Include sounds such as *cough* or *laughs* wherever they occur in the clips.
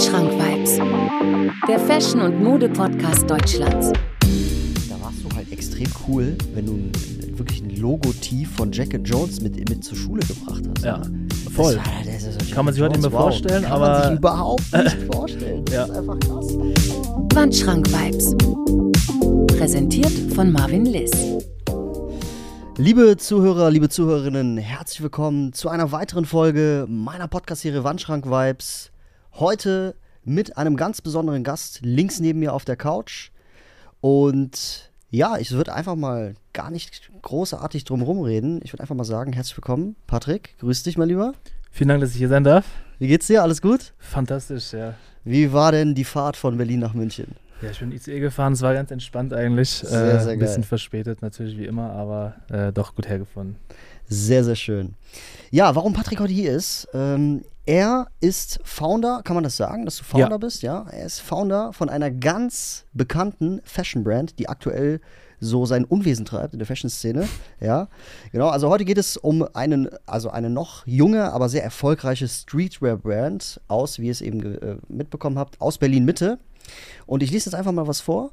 Wandschrank Vibes, der Fashion- und Mode-Podcast Deutschlands. Da warst du halt extrem cool, wenn du ein, wirklich ein Logo-Tief von Jack and Jones mit, mit zur Schule gebracht hast. Ja, ne? voll. Das war, das ist so Kann man sich heute nicht mehr wow. vorstellen, Kann aber- man sich überhaupt nicht *laughs* vorstellen. Das Ja. ist einfach krass. Wandschrank Vibes. Präsentiert von Marvin Liss. Liebe Zuhörer, liebe Zuhörerinnen, herzlich willkommen zu einer weiteren Folge meiner Podcast-Serie Wandschrank Vibes. Heute mit einem ganz besonderen Gast links neben mir auf der Couch. Und ja, ich würde einfach mal gar nicht großartig drum rumreden. Ich würde einfach mal sagen, herzlich willkommen, Patrick. Grüß dich, mein Lieber. Vielen Dank, dass ich hier sein darf. Wie geht's dir? Alles gut? Fantastisch, ja. Wie war denn die Fahrt von Berlin nach München? Ja, ich bin ICE gefahren, es war ganz entspannt eigentlich. Sehr, äh, sehr Ein bisschen geil. verspätet natürlich wie immer, aber äh, doch gut hergefunden. Sehr, sehr schön. Ja, warum Patrick heute hier ist, ähm, er ist Founder, kann man das sagen, dass du Founder Ja. bist? Ja, er ist Founder von einer ganz bekannten Fashion-Brand, die aktuell so sein Unwesen treibt in der Fashion-Szene. *laughs* Ja, genau. Also heute geht es um einen, also eine noch junge, aber sehr erfolgreiche Streetwear-Brand aus, wie ihr es eben äh, mitbekommen habt, aus Berlin-Mitte. Und ich lese jetzt einfach mal was vor,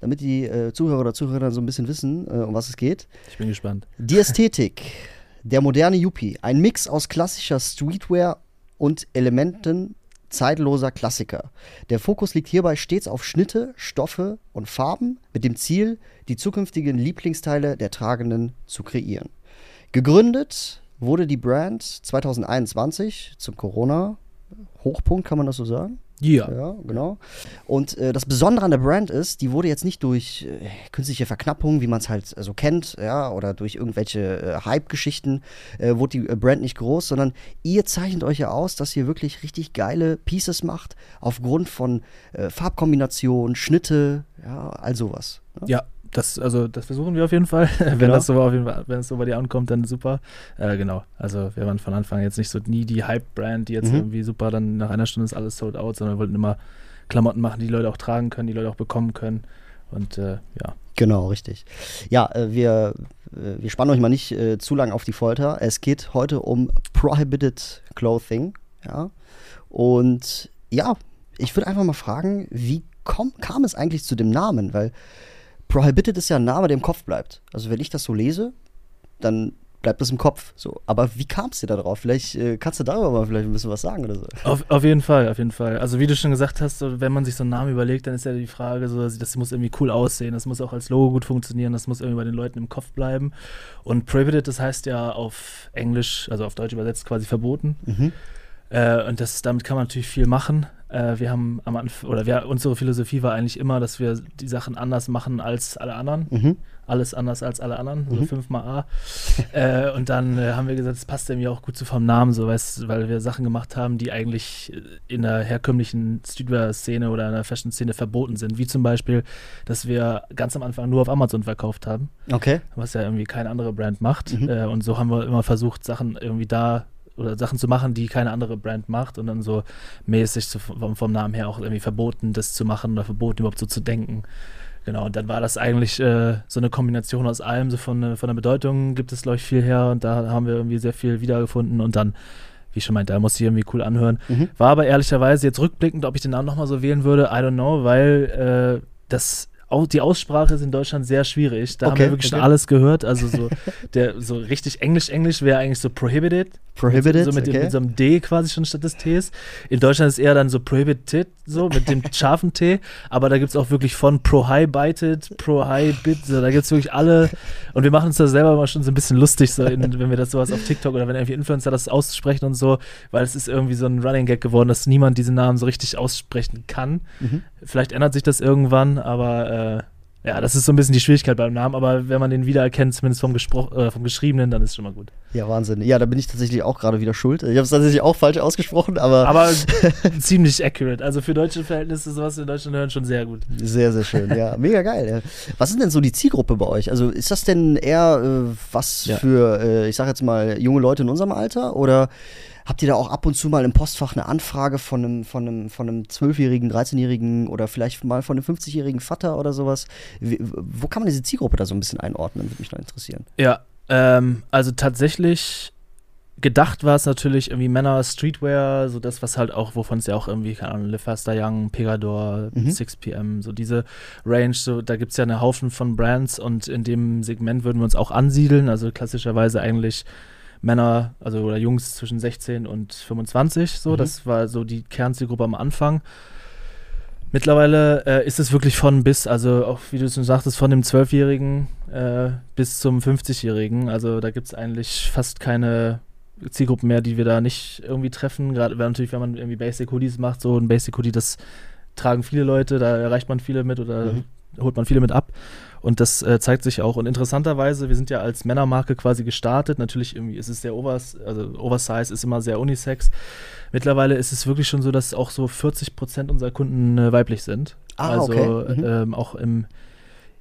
damit die äh, Zuhörer oder Zuhörer so ein bisschen wissen, äh, um was es geht. Ich bin gespannt. Die Ästhetik, *laughs* der moderne Yuppie, ein Mix aus klassischer Streetwear und Elementen zeitloser Klassiker. Der Fokus liegt hierbei stets auf Schnitte, Stoffe und Farben mit dem Ziel, die zukünftigen Lieblingsteile der Tragenden zu kreieren. Gegründet wurde die Brand 2021 zum Corona-Hochpunkt, kann man das so sagen? Ja. Ja, genau. Und äh, das Besondere an der Brand ist, die wurde jetzt nicht durch äh, künstliche Verknappung, wie man es halt so kennt, ja, oder durch irgendwelche äh, Hype-Geschichten, äh, wurde die äh, Brand nicht groß, sondern ihr zeichnet euch ja aus, dass ihr wirklich richtig geile Pieces macht, aufgrund von äh, Farbkombinationen, Schnitte, ja, all sowas. Ne? Ja, das, also, das versuchen wir auf jeden Fall. *laughs* wenn, Genau. das so auf jeden Fall. wenn es so bei dir ankommt, dann super. Äh, genau. Also wir waren von Anfang jetzt nicht so nie die Hype-Brand, die jetzt Mhm. irgendwie super, dann nach einer Stunde ist alles sold out, sondern wir wollten immer Klamotten machen, die Leute auch tragen können, die Leute auch bekommen können. Und äh, ja. Genau, richtig. Ja, äh, wir, äh, wir spannen euch mal nicht äh, zu lang auf die Folter. Es geht heute um Prohibited Clothing. Ja. Und ja, ich würde einfach mal fragen, wie komm, kam es eigentlich zu dem Namen? Weil Prohibited ist ja ein Name, der im Kopf bleibt. Also wenn ich das so lese, dann bleibt das im Kopf. So. Aber wie kam es dir da drauf? Vielleicht äh, kannst du darüber mal vielleicht ein bisschen was sagen oder so. Auf, auf jeden Fall, auf jeden Fall. Also wie du schon gesagt hast, so, wenn man sich so einen Namen überlegt, dann ist ja die Frage, so, das muss irgendwie cool aussehen, das muss auch als Logo gut funktionieren, das muss irgendwie bei den Leuten im Kopf bleiben. Und Prohibited, das heißt ja auf Englisch, also auf Deutsch übersetzt quasi verboten. Mhm. Äh, und das, damit kann man natürlich viel machen. Äh, wir haben am Anfang, oder wir, unsere Philosophie war eigentlich immer, dass wir die Sachen anders machen als alle anderen. Mhm. Alles anders als alle anderen, so Mhm. fünfmal A. *laughs* äh, und dann äh, haben wir gesagt, es passt irgendwie auch gut zu vom Namen, so weißt, weil wir Sachen gemacht haben, die eigentlich äh, in der herkömmlichen Streetwear-Szene oder in der Fashion-Szene verboten sind. Wie zum Beispiel, dass wir ganz am Anfang nur auf Amazon verkauft haben Okay. was ja irgendwie keine andere Brand macht. Mhm. Äh, und so haben wir immer versucht, Sachen irgendwie da oder Sachen zu machen, die keine andere Brand macht und dann so mäßig so vom, vom Namen her auch irgendwie verboten, das zu machen oder verboten, überhaupt so zu denken. Genau, und dann war das eigentlich äh, so eine Kombination aus allem, so von, äh, von der Bedeutung gibt es, glaube ich, viel her und da haben wir irgendwie sehr viel wiedergefunden und dann, wie ich schon meinte, da muss ich irgendwie cool anhören. Mhm. War aber ehrlicherweise jetzt rückblickend, ob ich den Namen nochmal so wählen würde, I don't know, weil äh, das auch die Aussprache ist in Deutschland sehr schwierig. Da haben Okay, wir wirklich schon okay. alles gehört. Also so *laughs* der so richtig Englisch-Englisch wäre eigentlich so prohibited. Prohibited, so mit, dem, okay. mit so einem D quasi schon statt des Ts. In Deutschland ist eher dann so prohibited, so mit dem *laughs* scharfen T. Aber da gibt es auch wirklich von prohibited, prohibit, so da gibt es wirklich alle. Und wir machen uns da selber mal schon so ein bisschen lustig, so in, wenn wir das sowas auf TikTok oder wenn irgendwie Influencer das aussprechen und so, weil es ist irgendwie so ein Running Gag geworden, dass niemand diesen Namen so richtig aussprechen kann. Mhm. Vielleicht ändert sich das irgendwann, aber äh, ja, das ist so ein bisschen die Schwierigkeit beim Namen. Aber wenn man den wiedererkennt, zumindest vom, Gespro äh, vom Geschriebenen, dann ist es schon mal gut. Ja, Wahnsinn. Ja, da bin ich tatsächlich auch gerade wieder schuld. Ich habe es tatsächlich auch falsch ausgesprochen, aber, Aber *laughs* ziemlich accurate. Also für deutsche Verhältnisse, sowas in Deutschland hören, schon sehr gut. sehr, sehr schön. Ja, mega geil. Was ist denn so die Zielgruppe bei euch? Also ist das denn eher äh, was Ja. für, äh, ich sag jetzt mal, junge Leute in unserem Alter? Oder habt ihr da auch ab und zu mal im Postfach eine Anfrage von einem, von einem, von einem 12-jährigen, 13-jährigen oder vielleicht mal von einem 50-jährigen Vater oder sowas? Wie, wo kann man diese Zielgruppe da so ein bisschen einordnen? Würde mich noch interessieren. Ja, ähm, also tatsächlich gedacht war es natürlich irgendwie Männer Streetwear, so das, was halt auch, wovon es ja auch irgendwie, keine Ahnung, Le Faster Young, Pegador, Mhm. 6pm, so diese Range, so da gibt es ja eine Haufen von Brands und in dem Segment würden wir uns auch ansiedeln, also klassischerweise eigentlich Männer, also oder Jungs zwischen 16 und 25, so, Mhm. das war so die Kernzielgruppe am Anfang. Mittlerweile äh, ist es wirklich von bis, also auch wie du schon sagtest, von dem 12-Jährigen äh, bis zum 50-Jährigen. Also da gibt es eigentlich fast keine Zielgruppen mehr, die wir da nicht irgendwie treffen. Gerade wenn natürlich, wenn man irgendwie Basic Hoodies macht, so ein Basic Hoodie, das tragen viele Leute, da erreicht man viele mit oder Mhm. holt man viele mit ab. Und das äh, zeigt sich auch. Und interessanterweise, wir sind ja als Männermarke quasi gestartet. Natürlich irgendwie ist es sehr overs, also Oversize ist immer sehr Unisex. Mittlerweile ist es wirklich schon so, dass auch so 40 Prozent unserer Kunden äh, weiblich sind. Ah, also okay. Mhm. ähm, auch im,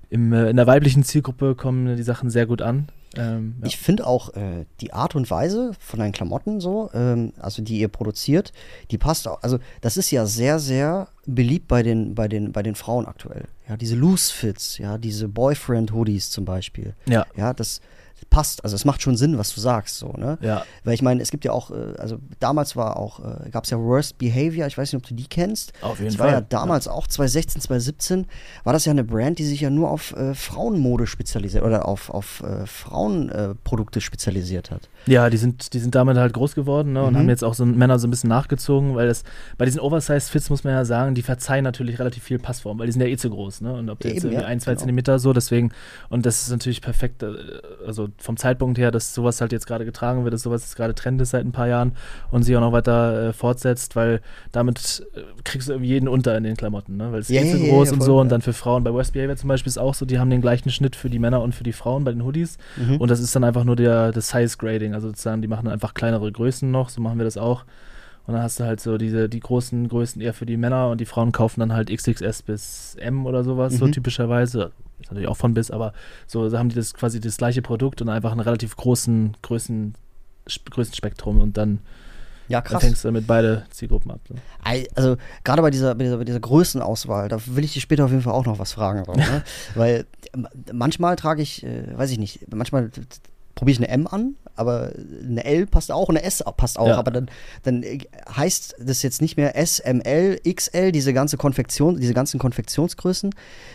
im, äh, in der weiblichen Zielgruppe kommen die Sachen sehr gut an. Ähm, ja. Ich finde auch äh, die Art und Weise von deinen Klamotten so, ähm, also die ihr produziert, die passt auch. Also das ist ja sehr, sehr beliebt bei den, bei den, bei den Frauen aktuell. Ja, diese Loose Fits, ja, diese Boyfriend Hoodies zum Beispiel. ja, Ja, das passt. Also es macht schon Sinn, was du sagst, so, ne? ja. Weil ich meine, es gibt ja auch, äh, also damals war auch, äh, gab es ja Worst Behavior, ich weiß nicht, ob du die kennst. Auf jeden Das war Fall. ja damals auch 2016, 2017, war das ja eine Brand, die sich ja nur auf äh, Frauenmode spezialisiert oder auf, auf äh, Frauenprodukte äh, spezialisiert hat. Ja, die sind, die sind damit halt groß geworden ne, und Mhm. haben jetzt auch so Männer so ein bisschen nachgezogen, weil das bei diesen Oversized-Fits muss man ja sagen, die verzeihen natürlich relativ viel Passform, weil die sind ja eh zu groß, ne? Und ob die Ja, jetzt eben, irgendwie ja, ein, zwei genau. Zentimeter so, deswegen, und das ist natürlich perfekt, äh, also vom Zeitpunkt her, dass sowas halt jetzt gerade getragen wird, dass sowas jetzt gerade Trend ist seit ein paar Jahren und sich auch noch weiter äh, fortsetzt, weil damit äh, kriegst du irgendwie jeden unter in den Klamotten, ne? Weil es eh zu ja, ja, groß ja, und so und dann für Frauen, bei West Behavior zum Beispiel ist auch so, die haben den gleichen Schnitt für die Männer und für die Frauen bei den Hoodies. Mhm. Und das ist dann einfach nur der, das Size Grading. Also sozusagen, die machen dann einfach kleinere Größen noch, so machen wir das auch. Und dann hast du halt so diese, die großen Größen eher für die Männer und die Frauen kaufen dann halt XXS bis M oder sowas, so Mhm. typischerweise. Ist natürlich auch von bis, aber so haben die das quasi das gleiche Produkt und einfach einen relativ großen Größen, Sp- Größenspektrum und dann, ja, dann krass. fängst du damit beide Zielgruppen ab. So. Also gerade bei dieser, bei dieser, bei dieser Größenauswahl, da will ich dich später auf jeden Fall auch noch was fragen. So, ne? *laughs* Weil manchmal trage ich, äh, weiß ich nicht, manchmal probiere ich eine M an, aber eine L passt auch, eine S passt auch, Ja. aber dann, dann heißt das jetzt nicht mehr S, M, L, XL, diese ganze Konfektion, diese ganzen Konfektionsgrößen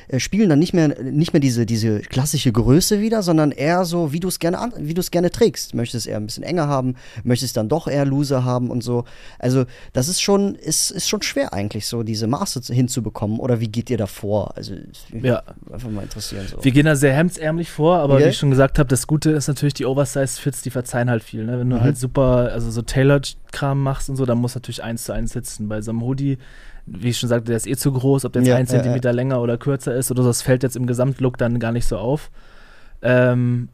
äh, spielen dann nicht mehr, nicht mehr diese, diese klassische Größe wieder, sondern eher so, wie du es gerne an, wie du es gerne trägst. Möchtest eher ein bisschen enger haben, möchtest dann doch eher loser haben und so. Also das ist schon, ist, ist schon schwer eigentlich, so diese Maße zu- hinzubekommen. Oder wie geht ihr da vor? Also Ja. einfach mal interessieren. So. Wir gehen da sehr hemdsärmlich vor, aber Ja. wie ich schon gesagt habe, das Gute ist natürlich, die Oversize-Fits, die verzeihen halt viel. Ne? Wenn du Mhm. halt super, also so Tailored-Kram machst und so, dann muss natürlich eins zu eins sitzen. Bei so einem Hoodie, wie ich schon sagte, der ist eh zu groß, ob der jetzt Ja, ein ja, ja. Zentimeter länger oder kürzer ist oder so, das fällt jetzt im Gesamtlook dann gar nicht so auf. Ähm,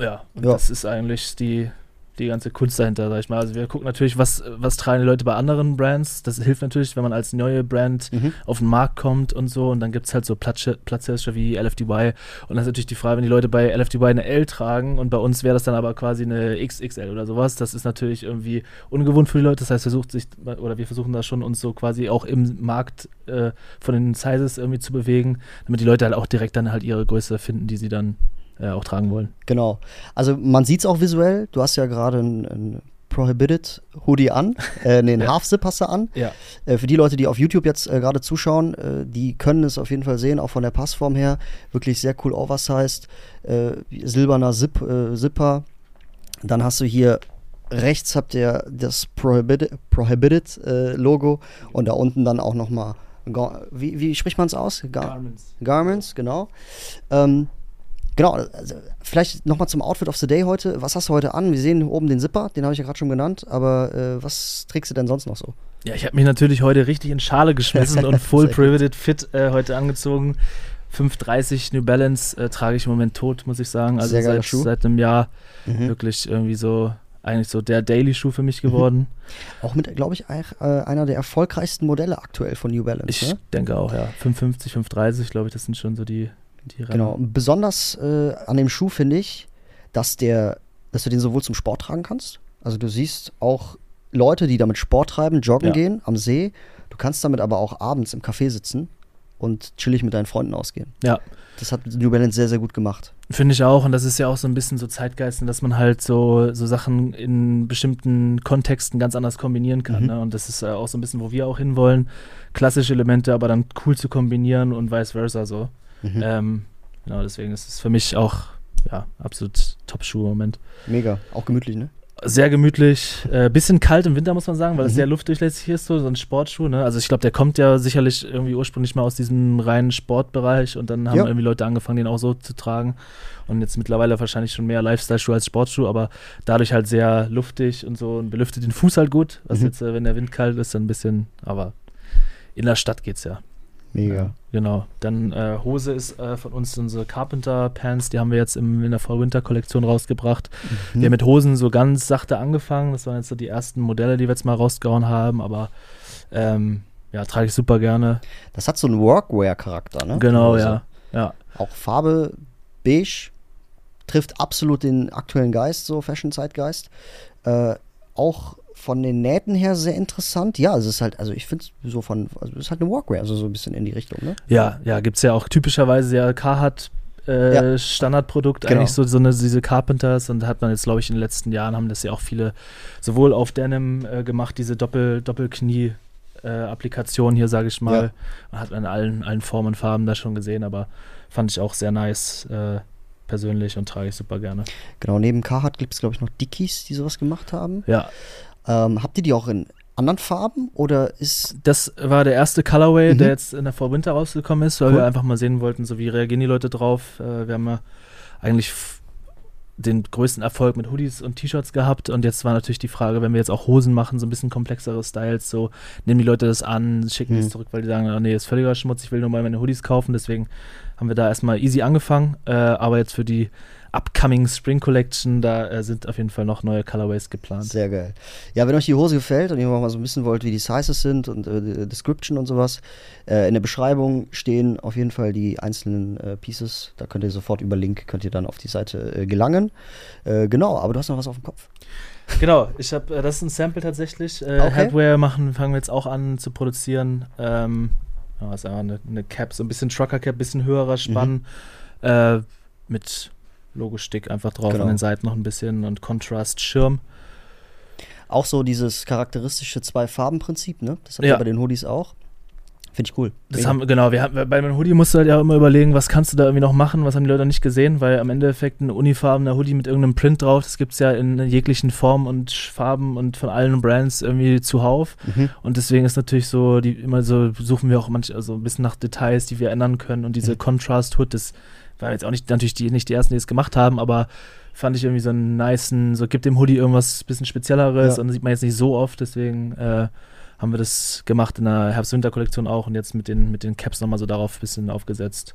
ja, und Ja. das ist eigentlich die, die ganze Kunst dahinter, sag ich mal. Also wir gucken natürlich, was, was tragen die Leute bei anderen Brands. Das hilft natürlich, wenn man als neue Brand Mhm. auf den Markt kommt und so. Und dann gibt es halt so Platzhirsche wie LFDY. Und dann ist natürlich die Frage, wenn die Leute bei LFDY eine L tragen und bei uns wäre das dann aber quasi eine XXL oder sowas. Das ist natürlich irgendwie ungewohnt für die Leute. Das heißt, versucht sich, oder wir versuchen da schon uns so quasi auch im Markt äh, von den Sizes irgendwie zu bewegen, damit die Leute halt auch direkt dann halt ihre Größe finden, die sie dann äh, auch tragen wollen. Genau. Also man sieht es auch visuell. Du hast ja gerade ein, ein Prohibited Hoodie an. *laughs* Äh, nee, einen Ja. Half-Zip hast du an. Ja. Äh, für die Leute, die auf YouTube jetzt äh, gerade zuschauen, äh, die können es auf jeden Fall sehen, auch von der Passform her. Wirklich sehr cool oversized. Äh, silberner Zip, äh, Zipper. Dann hast du hier rechts habt ihr das Prohibited, Prohibited äh, Logo und da unten dann auch nochmal, wie, wie spricht man es aus? Gar Garments, genau. Ähm, genau, also vielleicht nochmal zum Outfit of the Day heute. Was hast du heute an? Wir sehen oben den Zipper, den habe ich ja gerade schon genannt, aber äh, was trägst du denn sonst noch so? Ja, ich habe mich natürlich heute richtig in Schale geschmissen und *laughs* full privated fit äh, heute angezogen. 530 New Balance äh, trage ich im Moment tot, muss ich sagen. Also seit, seit einem Jahr Mhm. wirklich irgendwie so, eigentlich so der Daily-Schuh für mich geworden. Auch mit, glaube ich, äh, einer der erfolgreichsten Modelle aktuell von New Balance. Ich ne? denke auch, ja. 550, 530, glaube ich, das sind schon so die, die Rennen. Genau. Besonders äh, an dem Schuh finde ich, dass der, dass du den sowohl zum Sport tragen kannst. Also du siehst auch Leute, die damit Sport treiben, joggen Ja. gehen am See. Du kannst damit aber auch abends im Café sitzen und chillig mit deinen Freunden ausgehen. Ja, Das hat New Balance sehr, sehr gut gemacht. Finde ich auch, und das ist ja auch so ein bisschen so Zeitgeist, dass man halt so, so Sachen in bestimmten Kontexten ganz anders kombinieren kann. Mhm. Ne? Und das ist äh, auch so ein bisschen, wo wir auch hinwollen, klassische Elemente, aber dann cool zu kombinieren und vice versa so. Mhm. Ähm, genau, deswegen ist es für mich auch ja, absolut Top-Schuh im Moment. Mega. Auch gemütlich, ne? Sehr gemütlich, äh, bisschen kalt im Winter, muss man sagen, weil es Mhm. sehr luftdurchlässig ist, so, so ein Sportschuh. Ne? Also ich glaube, der kommt ja sicherlich irgendwie ursprünglich mal aus diesem reinen Sportbereich und dann haben Ja. irgendwie Leute angefangen, den auch so zu tragen. Und jetzt mittlerweile wahrscheinlich schon mehr Lifestyle-Schuh als Sportschuh, aber dadurch halt sehr luftig und so und belüftet den Fuß halt gut. Was Mhm. jetzt, äh, wenn der Wind kalt ist, dann ein bisschen, aber in der Stadt geht's ja. Mega. Ja, genau. Dann äh, Hose ist äh, von uns unsere Carpenter Pants, die haben wir jetzt im, in der Fall-Winter-Kollektion rausgebracht. Mhm. Wir haben mit Hosen so ganz sachte angefangen. Das waren jetzt so die ersten Modelle, die wir jetzt mal rausgehauen haben, aber ähm, ja, trage ich super gerne. Das hat so einen Workwear-Charakter, ne? Genau, Hose. ja. Ja, Auch Farbe beige trifft absolut den aktuellen Geist, so Fashion-Zeitgeist. Äh, auch von den Nähten her sehr interessant. Ja, es ist halt, also ich finde es so von, also es ist halt eine Workwear, also so ein bisschen in die Richtung, ne? ja, ja gibt es ja auch typischerweise ja Carhartt. Äh, Ja. Standardprodukt Genau. eigentlich so, so eine, diese Carpenters und hat man jetzt glaube ich in den letzten Jahren haben das ja auch viele sowohl auf Denim äh, gemacht diese Doppel Doppelknie äh, Applikation hier sage ich mal Man hat man in allen allen Formen und Farben da schon gesehen aber fand ich auch sehr nice äh, persönlich und trage ich super gerne Genau, neben Carhartt gibt es, glaube ich, noch Dickies, die sowas gemacht haben. ja Ähm, habt ihr die auch in anderen Farben oder ist. Das war der erste Colorway, Mhm. der jetzt in der Fall Winter rausgekommen ist, weil Cool. wir einfach mal sehen wollten, so wie reagieren die Leute drauf. Äh, wir haben ja eigentlich den größten Erfolg mit Hoodies und T-Shirts gehabt und jetzt war natürlich die Frage, wenn wir jetzt auch Hosen machen, so ein bisschen komplexere Styles, so nehmen die Leute das an, schicken Mhm. es zurück, weil die sagen, oh, nee, ist völliger Schmutz, ich will nur mal meine Hoodies kaufen, deswegen haben wir da erstmal easy angefangen, äh, aber jetzt für die upcoming Spring Collection, da äh, sind auf jeden Fall noch neue Colorways geplant. Sehr geil. Ja, wenn euch die Hose gefällt und ihr mal so bisschen wollt, wie die Sizes sind und äh, Description und sowas, äh, in der Beschreibung stehen auf jeden Fall die einzelnen äh, Pieces. Da könnt ihr sofort über Link, könnt ihr dann auf die Seite äh, gelangen. Äh, genau, aber du hast noch was auf dem Kopf. Genau, ich habe, das ist ein Sample tatsächlich. Okay. Hardware machen, fangen wir jetzt auch an zu produzieren. Ähm, ja, ist einfach eine, eine Cap, so ein bisschen Trucker Cap, bisschen höherer Spann, äh, mit Logostick einfach drauf Genau. an den Seiten noch ein bisschen und Contrast Schirm. Auch so dieses charakteristische Zwei-Farben-Prinzip, ne? Das habt Ja. ihr bei den Hoodies auch. Finde ich cool. Das Mega. haben, genau, wir haben, bei einem Hoodie musst du halt ja immer überlegen, was kannst du da irgendwie noch machen, was haben die Leute nicht gesehen, weil am Endeffekt ein unifarbener Hoodie mit irgendeinem Print drauf, das gibt es ja in jeglichen Formen und Farben und von allen Brands irgendwie zuhauf. Mhm. Und deswegen ist natürlich so, die immer so, suchen wir auch manch, also ein bisschen nach Details, die wir ändern können. Und diese Mhm. Contrast Hood, das waren jetzt auch nicht natürlich die, nicht die ersten, die es gemacht haben, aber fand ich irgendwie so einen nicen, so gibt dem Hoodie irgendwas bisschen Spezielleres Ja. und das sieht man jetzt nicht so oft, deswegen äh, haben wir das gemacht in der Herbst-Winter-Kollektion auch und jetzt mit den, mit den Caps nochmal so darauf ein bisschen aufgesetzt.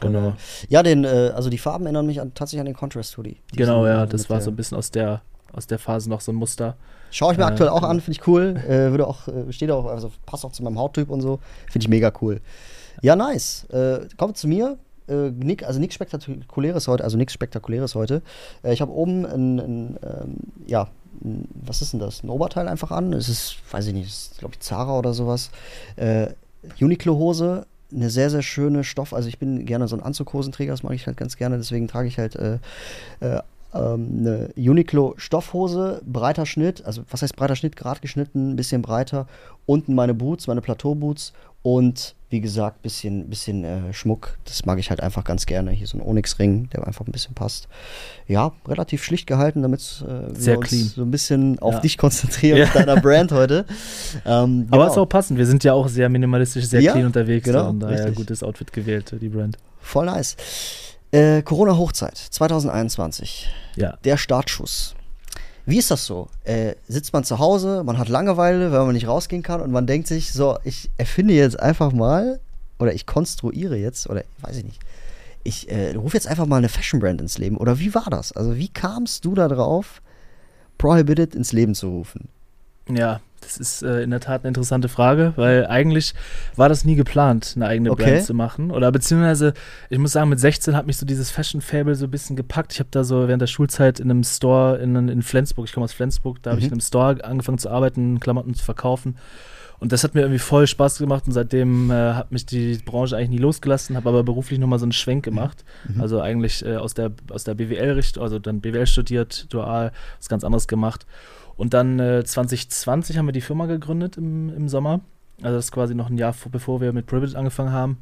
Genau. Ja, den, äh, also die Farben erinnern mich an, tatsächlich an den Contrast-Hoodie. Genau, Diesen, ja, das war so ein bisschen aus der, aus der Phase noch so ein Muster. Schaue ich mir Äh, aktuell auch genau. an, finde ich cool. Äh, würde auch, äh, steht auch, also passt auch zu meinem Hauttyp und so. Finde ich mega cool. Ja, nice. Äh, kommt zu mir. Äh, nick, also nichts Spektakuläres heute, also nichts Spektakuläres heute. Äh, ich habe oben ein, ein ähm, ja, ein, was ist denn das? Ein Oberteil einfach an. Es ist, weiß ich nicht, glaube ich, Zara oder sowas. Äh, Uniqlo-Hose, eine sehr, sehr schöne Stoff. Also ich bin gerne so ein Anzughosenträger, das mag ich halt ganz gerne, deswegen trage ich halt äh, äh, ähm, eine Uniqlo Stoffhose, breiter Schnitt, also was heißt breiter Schnitt, gerade geschnitten, ein bisschen breiter. Unten meine Boots, meine Plateauboots und wie gesagt, bisschen, bisschen äh, Schmuck. Das mag ich halt einfach ganz gerne. Hier so ein Onyx-Ring, der einfach ein bisschen passt. Ja, relativ schlicht gehalten, damit äh, wir Sehr uns clean. so ein bisschen auf Ja. dich konzentrieren, Ja. auf deiner Brand heute. *laughs* Ähm, Aber genau. ist auch passend, wir sind ja auch sehr minimalistisch, sehr Ja, clean unterwegs genau, und daher richtig. gutes Outfit gewählt, die Brand. Voll nice. Äh, Corona-Hochzeit 2021. Ja. Der Startschuss. Wie ist das so? Äh, sitzt man zu Hause, man hat Langeweile, weil man nicht rausgehen kann und man denkt sich, so, ich erfinde jetzt einfach mal oder ich konstruiere jetzt oder weiß ich nicht. Ich äh, rufe jetzt einfach mal eine Fashion Brand ins Leben. Oder wie war das? Also, wie kamst du da drauf, Prohibited ins Leben zu rufen? Ja, Das ist äh, in der Tat eine interessante Frage, weil eigentlich war das nie geplant, eine eigene Okay. Brand zu machen. Oder beziehungsweise, ich muss sagen, mit 16 hat mich so dieses Fashion-Fable so ein bisschen gepackt. Ich habe da so während der Schulzeit in einem Store in, in Flensburg, ich komme aus Flensburg, da habe ich Mhm. in einem Store angefangen zu arbeiten, Klamotten zu verkaufen. Und das hat mir irgendwie voll Spaß gemacht und seitdem äh, hat mich die Branche eigentlich nie losgelassen, habe aber beruflich nochmal so einen Schwenk gemacht. Mhm. Also eigentlich äh, aus der, aus der BWL-Richtung, also dann BWL studiert, dual, was ganz anderes gemacht. Und dann äh, 2020 haben wir die Firma gegründet im, im Sommer. Also das ist quasi noch ein Jahr vor, bevor wir mit Privilege angefangen haben.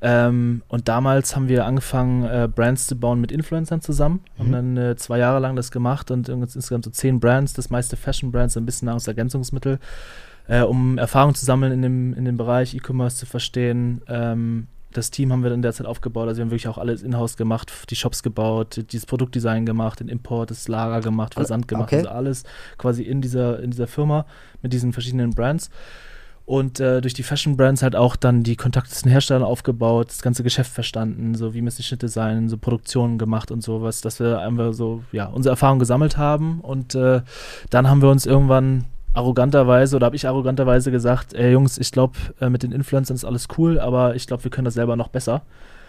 Ähm, und damals haben wir angefangen, äh, Brands zu bauen mit Influencern zusammen. Mhm. Haben dann äh, zwei Jahre lang das gemacht und insgesamt so zehn Brands, das meiste Fashion-Brands, ein bisschen Nahrungsergänzungsmittel, äh, um Erfahrung zu sammeln in dem, in dem Bereich E-Commerce zu verstehen. Ähm, das Team haben wir dann derzeit aufgebaut. Also wir haben wirklich auch alles in-house gemacht, die Shops gebaut, dieses Produktdesign gemacht, den Import, das Lager gemacht, Versand gemacht. okay. Also alles quasi in dieser, in dieser Firma mit diesen verschiedenen Brands. Und äh, durch die Fashion Brands halt auch dann die Kontakte zu den Herstellern aufgebaut, das ganze Geschäft verstanden, so wie müssen die Schnitte sein, so Produktionen gemacht und sowas, dass wir einfach so, ja, unsere Erfahrung gesammelt haben. Und äh, dann haben wir uns irgendwann arroganterweise oder habe ich arroganterweise gesagt, ey Jungs, ich glaube, äh, mit den Influencern ist alles cool, aber ich glaube, wir können das selber noch besser.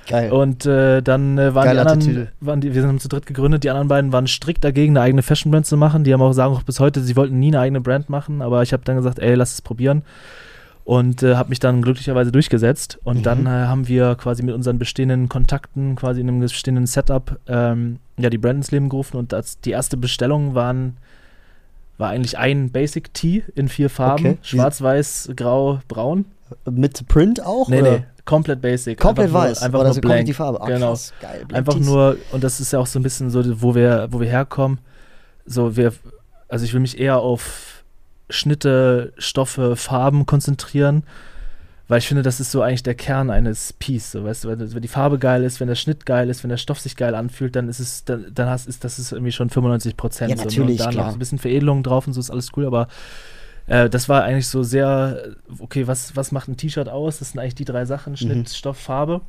Geil. Und äh, dann äh, waren die anderen, Attitüde. waren die, wir sind zu dritt gegründet, die anderen beiden waren strikt dagegen, eine eigene Fashion Brand zu machen. Die haben auch sagen auch bis heute, sie wollten nie eine eigene Brand machen, aber ich habe dann gesagt, ey, lass es probieren. Und äh, habe mich dann glücklicherweise durchgesetzt. Und Mhm. dann äh, haben wir quasi mit unseren bestehenden Kontakten, quasi in einem bestehenden Setup, ähm, ja, die Brand ins Leben gerufen. Und das, die erste Bestellung waren, war eigentlich ein Basic Tee in vier Farben: Okay. Schwarz, Weiß, Grau, Braun. Mit Print auch? Nee, oder? nee, komplett Basic. Komplett Einfach nur- weiß. Einfach oder nur so komplett blank. die Farbe. Ah, Genau. Geil. Einfach Tees. nur, und das ist ja auch so ein bisschen so, wo wir, wo wir herkommen. So, wir, also ich will mich eher auf Schnitte, Stoffe, Farben konzentrieren, weil ich finde, das ist so eigentlich der Kern eines Piece. So, weißt du, wenn, wenn die Farbe geil ist, wenn der Schnitt geil ist, wenn der Stoff sich geil anfühlt, dann ist es, dann, dann hast, ist das ist irgendwie schon 95 Prozent. Ja, so, natürlich, Und klar. noch ein bisschen Veredelung drauf und so ist alles cool, aber äh, das war eigentlich so sehr, okay, was, was macht ein T-Shirt aus? Das sind eigentlich die drei Sachen, Schnitt, Mhm. Stoff, Farbe.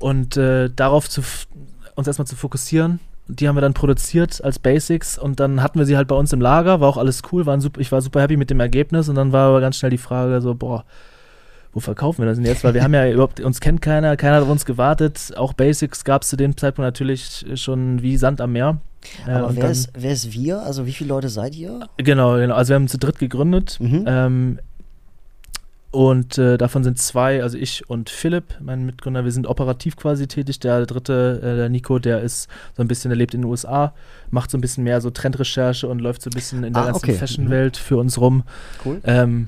Und äh, darauf zu uns erstmal zu fokussieren. Die haben wir dann produziert als Basics und dann hatten wir sie halt bei uns im Lager, war auch alles cool, waren super, ich war super happy mit dem Ergebnis und dann war aber ganz schnell die Frage so, boah, wo verkaufen wir das denn jetzt? Weil wir haben ja *laughs* überhaupt, uns kennt keiner, keiner hat auf uns gewartet. Auch Basics gab es zu dem Zeitpunkt natürlich schon wie Sand am Meer. Äh, Aber und wer dann- ist, wer ist wir? Also wie viele Leute seid ihr? Genau, genau. Also wir haben zu dritt gegründet. Mhm. Ähm, und äh, davon sind zwei, also ich und Philipp, mein Mitgründer, wir sind operativ quasi tätig. Der dritte, äh, der Nico, der ist so ein bisschen, der lebt in den USA, macht so ein bisschen mehr so Trendrecherche und läuft so ein bisschen in der Ah, ganzen okay. Fashion-Welt für uns rum. Cool. Ähm,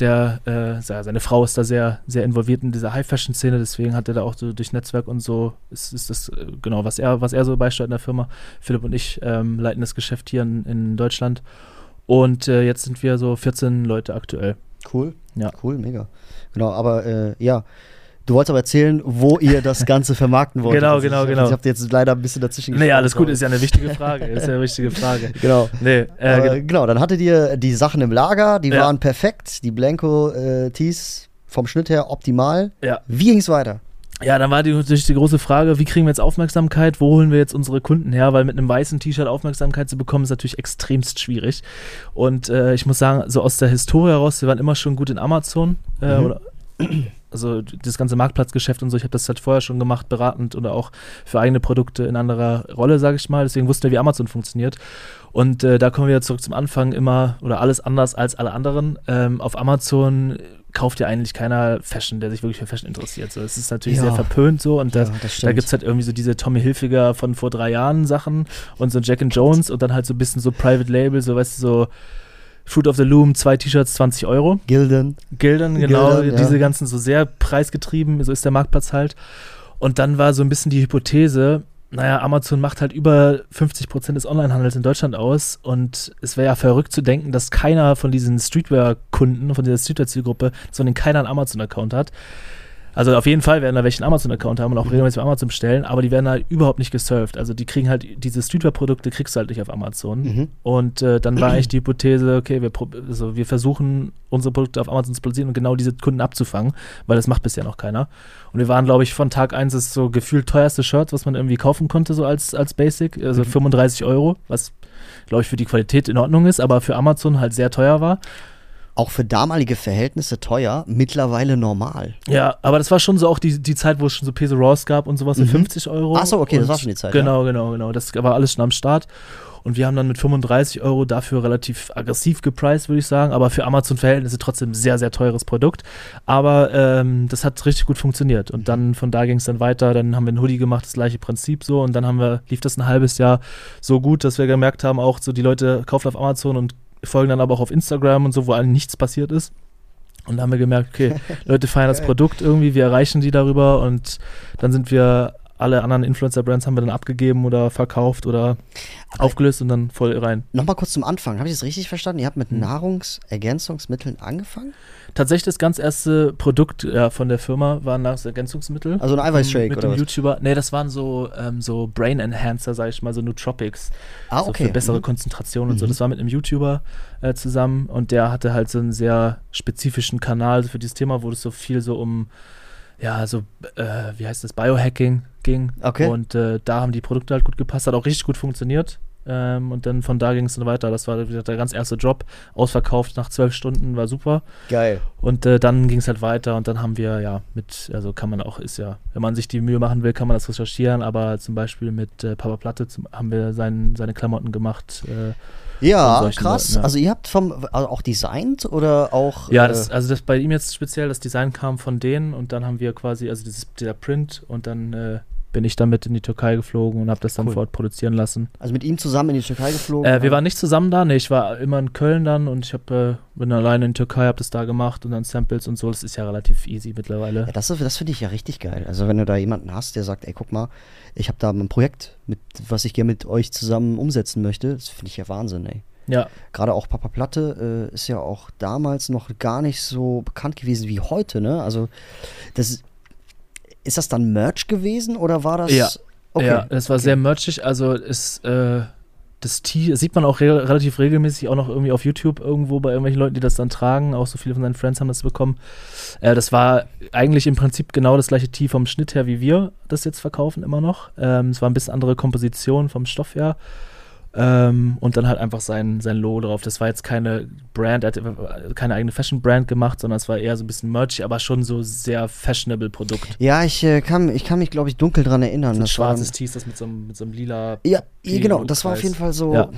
der, äh, seine Frau ist da sehr, sehr involviert in dieser High-Fashion-Szene, deswegen hat er da auch so durch Netzwerk und so, ist, ist das äh, genau, was er, was er so beisteuert in der Firma. Philipp und ich ähm, leiten das Geschäft hier in, in Deutschland. Und äh, jetzt sind wir so 14 Leute aktuell. Cool. Ja. Cool, mega. Genau, aber äh, ja. Du wolltest aber erzählen, wo ihr das Ganze vermarkten wollt. Genau, genau, genau. Ich habe jetzt leider ein bisschen dazwischen Nee, alles gut, ist ja eine wichtige Frage. Ist ja eine wichtige Frage. *laughs* Genau. Nee, äh, Aber, ge- genau, dann hattet ihr die Sachen im Lager, die Ja. waren perfekt, die Blanco-Tees vom Schnitt her optimal. ja. Wie ging's weiter? Ja, dann war die, natürlich die große Frage, wie kriegen wir jetzt Aufmerksamkeit? Wo holen wir jetzt unsere Kunden her? Weil mit einem weißen T-Shirt Aufmerksamkeit zu bekommen, ist natürlich extremst schwierig. Und äh, ich muss sagen, so aus der Historie heraus, wir waren immer schon gut in Amazon. Äh, Mhm. oder, also das ganze Marktplatzgeschäft und so, ich habe das halt vorher schon gemacht, beratend oder auch für eigene Produkte in anderer Rolle, sage ich mal. Deswegen wussten wir, wie Amazon funktioniert. Und äh, da kommen wir wieder zurück zum Anfang immer, oder alles anders als alle anderen. Ähm, auf Amazon kauft ja eigentlich keiner Fashion, der sich wirklich für Fashion interessiert. So, es ist natürlich Ja. sehr verpönt so und das, Ja, das da gibt es halt irgendwie so diese Tommy Hilfiger von vor drei Jahren Sachen und so Jack and Jones und dann halt so ein bisschen so Private Label, so weißt du, so Fruit of the Loom, zwei T-Shirts, 20 Euro. Gilden. Gildern, genau, Gildern, ja. diese ganzen so sehr preisgetrieben, so ist der Marktplatz halt. Und dann war so ein bisschen die Hypothese, naja, Amazon macht halt über 50 Prozent des Onlinehandels in Deutschland aus und es wäre ja verrückt zu denken, dass keiner von diesen Streetwear-Kunden, von dieser Streetwear-Zielgruppe, sondern keiner einen Amazon-Account hat. Also auf jeden Fall werden da welche einen Amazon-Account haben und auch regelmäßig bei Amazon bestellen, aber die werden halt überhaupt nicht gesurft. Also die kriegen halt, diese Streetwear-Produkte kriegst du halt nicht auf Amazon. Mhm. Und äh, dann war eigentlich die Hypothese, okay, wir, also wir versuchen unsere Produkte auf Amazon zu platzieren und genau diese Kunden abzufangen, weil das macht bisher noch keiner. Und wir waren, glaube ich, von Tag 1 das so gefühlt teuerste Shirt, was man irgendwie kaufen konnte, so als, als Basic. Also 35 Euro, was, glaube ich, für die Qualität in Ordnung ist, aber für Amazon halt sehr teuer war. Auch für damalige Verhältnisse teuer, mittlerweile normal. Ja, aber das war schon so auch die, die Zeit, wo es schon so Peso Raws gab und sowas für 50 Euro. Ach so, okay, das Und war schon die Zeit, Genau, genau, genau. Das war alles schon am Start. Und wir haben dann mit 35 Euro dafür relativ aggressiv gepreist, würde ich sagen. Aber für Amazon-Verhältnisse trotzdem sehr, sehr teures Produkt. Aber ähm, das hat richtig gut funktioniert. Und dann von da ging es dann weiter. Dann haben wir einen Hoodie gemacht, das gleiche Prinzip so. Und dann haben wir, lief das ein halbes Jahr so gut, dass wir gemerkt haben, auch so die Leute kaufen auf Amazon und folgen dann aber auch auf Instagram und so, wo eigentlich nichts passiert ist. Und da haben wir gemerkt, okay, *laughs* Leute feiern das Produkt irgendwie, wir erreichen die darüber und dann sind wir, alle anderen Influencer-Brands haben wir dann abgegeben oder verkauft oder aufgelöst und dann voll rein. Nochmal kurz zum Anfang. Habe ich das richtig verstanden? Ihr habt mit Hm. Nahrungsergänzungsmitteln angefangen? Tatsächlich das ganz erste Produkt ja, von der Firma war Nahrungsergänzungsmittel. Also ein Eiweißshake mit oder dem was? YouTuber. Nee, das waren so, ähm, so Brain Enhancer, sag ich mal, so Nootropics. Ah, So okay. für bessere Mhm. Konzentration und so. Mhm. Das war mit einem YouTuber äh, zusammen und der hatte halt so einen sehr spezifischen Kanal für dieses Thema, wo es so viel so um, ja, so, äh, wie heißt das, Biohacking ging. Okay. Und äh, da haben die Produkte halt gut gepasst, hat auch richtig gut funktioniert. Ähm, und dann von da ging es dann weiter. Das war wie gesagt, der ganz erste Job. Ausverkauft nach zwölf Stunden, war super. Geil. Und äh, dann ging es halt weiter und dann haben wir ja mit, also kann man auch, ist ja, wenn man sich die Mühe machen will, kann man das recherchieren, aber zum Beispiel mit äh, Papa Platte zum, haben wir sein, seine Klamotten gemacht. Äh, Ja, krass. Leuten, ja. Also ihr habt vom also auch designt oder auch ja, äh, das, also das bei ihm jetzt speziell, das Design kam von denen und dann haben wir quasi, also dieses, dieser Print und dann äh, bin ich damit in die Türkei geflogen und habe das dann Cool. vor Ort produzieren lassen. also mit ihm zusammen in die Türkei geflogen? Äh, wir waren nicht zusammen da, nee, ich war immer in Köln dann und ich hab, äh, bin alleine in die Türkei, habe das da gemacht und dann Samples und so. Das ist ja relativ easy mittlerweile. Ja, das, ist- das finde ich ja richtig geil. Also wenn du da jemanden hast, der sagt, ey, guck mal, ich habe da ein Projekt, mit, was ich gerne mit euch zusammen umsetzen möchte, das finde ich ja Wahnsinn, ey. Ja, Gerade auch Papa Platte äh, ist ja auch damals noch gar nicht so bekannt gewesen wie heute, ne? Also das ist das dann Merch gewesen oder war das? Ja. Okay. Ja, es war okay. sehr merchig. Also ist äh, das Tee sieht man auch re relativ regelmäßig auch noch irgendwie auf YouTube irgendwo bei irgendwelchen Leuten, die das dann tragen. Auch so viele von seinen Friends haben das bekommen. Äh, das war eigentlich im Prinzip genau das gleiche Tee vom Schnitt her, wie wir das jetzt verkaufen immer noch. Ähm, es war ein bisschen andere Komposition vom Stoff her. Ähm, und dann halt einfach sein, sein Logo drauf. Das war jetzt keine Brand, er hat keine eigene Fashion-Brand gemacht, sondern es war eher so ein bisschen merchy, aber schon so sehr fashionable Produkt. Ja, ich, äh, kann, ich kann mich, glaube ich, dunkel dran erinnern. So ein das schwarzes war, Tee, das mit so einem, mit so einem lila Ja, genau, das war auf jeden Fall so, Ja.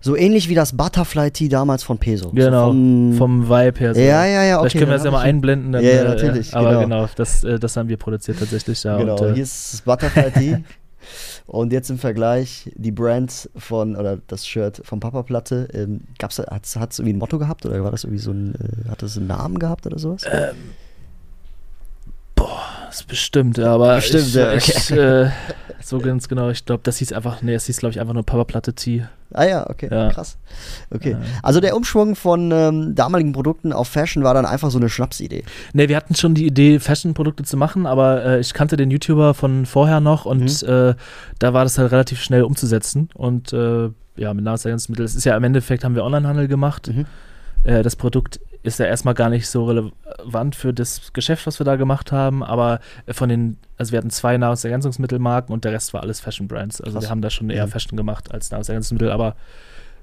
so ähnlich wie das Butterfly Tea damals von Peso. Genau, So vom, vom Vibe her. So. ja, ja, ja, okay. Vielleicht können wir das ja mal einblenden. Dann, Ja, ja, äh, natürlich, Aber genau. genau, das, äh, das haben wir produziert tatsächlich, ja. Genau, Und, äh, hier ist das Butterfly Tea. *laughs* Und jetzt im Vergleich die Brands von, oder das Shirt von Papa Platte, ähm, hat's, hat's irgendwie ein Motto gehabt oder war das irgendwie so ein, äh, hat das einen Namen gehabt oder sowas? Äh, das ist bestimmt, aber Bestimmt, ich, ja, ich, *laughs* äh, so ganz genau, ich glaube, das hieß einfach, nee, es hieß, glaube ich, einfach nur Papa Platte Tee. Ah ja, okay, Ja. krass. Okay. Also der Umschwung von ähm, damaligen Produkten auf Fashion war dann einfach so eine Schnapsidee. Nee, wir hatten schon die Idee, Fashion-Produkte zu machen, aber äh, ich kannte den YouTuber von vorher noch und Mhm. äh, da war das halt relativ schnell umzusetzen. Und äh, ja, mit Nahrungsergänzungsmitteln, es ist ja im Endeffekt, haben wir Onlinehandel gemacht. Mhm. Äh, das Produkt ist ja erstmal gar nicht so relevant für das Geschäft, was wir da gemacht haben, aber von den, also wir hatten zwei Nahrungsergänzungsmittelmarken und der Rest war alles Fashion Brands. Also Krass. wir haben da schon eher Mhm. Fashion gemacht als Nahrungsergänzungsmittel, aber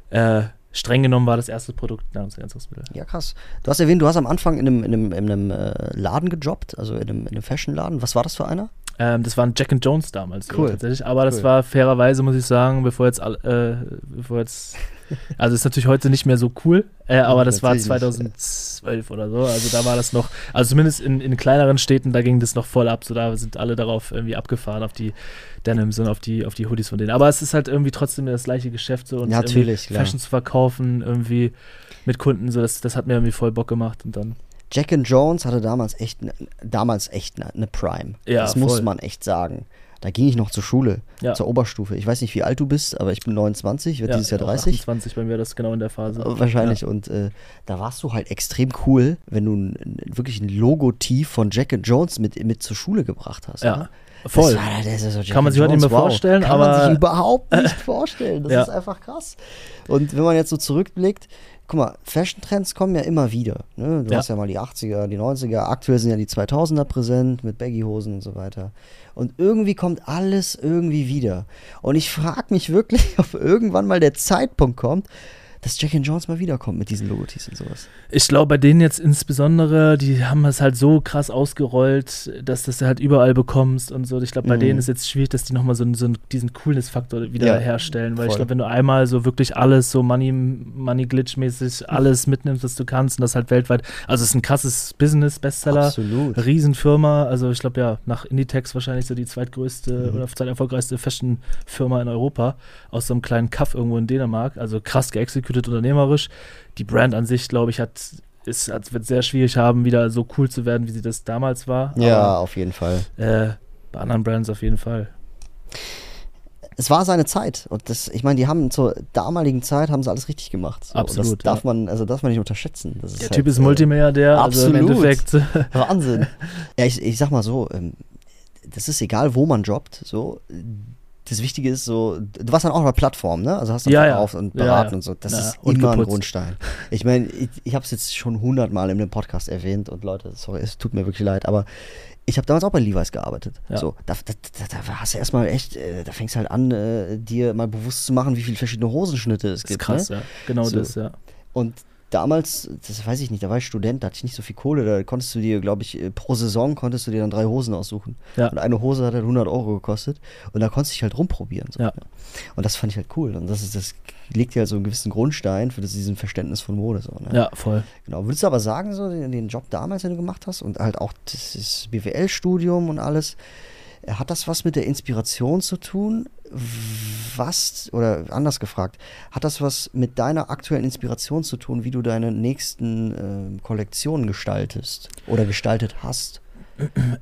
äh, streng genommen war das erste Produkt Nahrungsergänzungsmittel. Ja, krass. Du hast erwähnt, du hast am Anfang in einem, in einem, in einem äh, Laden gejobbt, also in einem, in einem Fashion-Laden. Was war das für einer? Ähm, das waren Jack and Jones damals Cool. tatsächlich, aber das Cool. war fairerweise, muss ich sagen, bevor jetzt, all- äh, bevor jetzt, also ist natürlich heute nicht mehr so cool, äh, aber das war Natürlich nicht. 2012 oder so, also da war das noch, also zumindest in, in kleineren Städten, da ging das noch voll ab, so da sind alle darauf irgendwie abgefahren, auf die Denims und auf die, auf die Hoodies von denen, aber es ist halt irgendwie trotzdem das gleiche Geschäft so und Ja, natürlich. Fashion zu verkaufen, irgendwie mit Kunden, so das, das hat mir irgendwie voll Bock gemacht und dann Jack and Jones hatte damals echt, ne, damals echt eine ne Prime. Ja, das muss voll. man echt sagen. Da ging ich noch zur Schule, Ja. zur Oberstufe. Ich weiß nicht, wie alt du bist, aber ich bin 29, ich werde dieses Jahr auch 30. 28 bei mir das genau in der Phase. Äh, Wahrscheinlich. Und äh, da warst du halt extrem cool, wenn du ein, wirklich ein Logotief von Jack and Jones mit, mit zur Schule gebracht hast. Ja, ne? voll. Das war, so Kann man sich heute nicht mehr vorstellen, Kann aber- man sich überhaupt *laughs* nicht vorstellen. Das Ja. ist einfach krass. Und wenn man jetzt so zurückblickt, guck mal, Fashion-Trends kommen ja immer wieder. Ne? Du Ja. hast ja mal die 80er, die 90er, aktuell sind ja die 2000er präsent mit Baggy-Hosen und so weiter. Und irgendwie kommt alles irgendwie wieder. Und ich frage mich wirklich, *laughs* ob irgendwann mal der Zeitpunkt kommt, dass Jack and Jones mal wiederkommt mit diesen Logotis und sowas. Ich glaube, bei denen jetzt insbesondere, die haben es halt so krass ausgerollt, dass du das halt überall bekommst und so. Ich glaube, bei Mhm. denen ist jetzt schwierig, dass die nochmal so, so diesen Coolness-Faktor wieder Ja. Weil ich glaube, wenn du einmal so wirklich alles so Money, Money Glitch-mäßig alles mitnimmst, was du kannst und das halt weltweit. Also es ist ein krasses Business-Bestseller. Absolut. Riesenfirma, also ich glaube ja, nach Inditex wahrscheinlich so die zweitgrößte Mhm. oder zweiterfolgreichste Fashion-Firma in Europa, aus so einem kleinen Kaff irgendwo in Dänemark, also krass geexecuted unternehmerisch. Die Brand an sich, glaube ich, hat, ist, wird sehr schwierig haben, wieder so cool zu werden, wie sie das damals war. Ja, auf jeden Fall. Aber, äh, bei anderen Brands auf jeden Fall. Es war seine Zeit und das, ich meine, die haben zur damaligen Zeit haben sie alles richtig gemacht. So. Und Absolut, Das darf ja. man, also darf man nicht unterschätzen. Das Der halt, Typ ist äh, Multimilliardär, also im absolut. Endeffekt. *laughs* Wahnsinn. *laughs* ja, ich, ich sag mal so, ähm, das ist egal, wo man jobbt. So, das Wichtige ist so, du warst dann auch auf einer Plattform, ne? Also hast dann Ja, ja. verkauft und beraten ja. und so. Das ist und immer ein geputzt. Grundstein. Ich meine, ich, ich habe es jetzt schon hundertmal in dem Podcast erwähnt und Leute, sorry, es tut mir wirklich leid, aber ich habe damals auch bei Levi's gearbeitet. Ja. So, da, da, da, hast du erstmal echt, äh, da fängst du halt an, äh, dir mal bewusst zu machen, wie viele verschiedene Hosenschnitte es Das ist gibt. krass, ne? ja. Genau So. das, ja. Und damals, das weiß ich nicht, da war ich Student, da hatte ich nicht so viel Kohle, da konntest du dir, glaube ich, äh, pro Saison konntest du dir dann drei Hosen aussuchen. Ja. Und eine Hose hat halt 100 Euro gekostet und da konntest du dich halt rumprobieren. So, Ja. Und das fand ich halt cool und das ist, das legt ja so einen gewissen Grundstein für das, diesen Verständnis von Mode. So, ne? Ja, voll. Genau. Würdest du aber sagen, so den, den Job damals, den du gemacht hast und halt auch das BWL-Studium und alles, hat das was mit der Inspiration zu tun? Was, oder anders gefragt, hat das was mit deiner aktuellen Inspiration zu tun, wie du deine nächsten ähm, Kollektionen gestaltest oder gestaltet hast?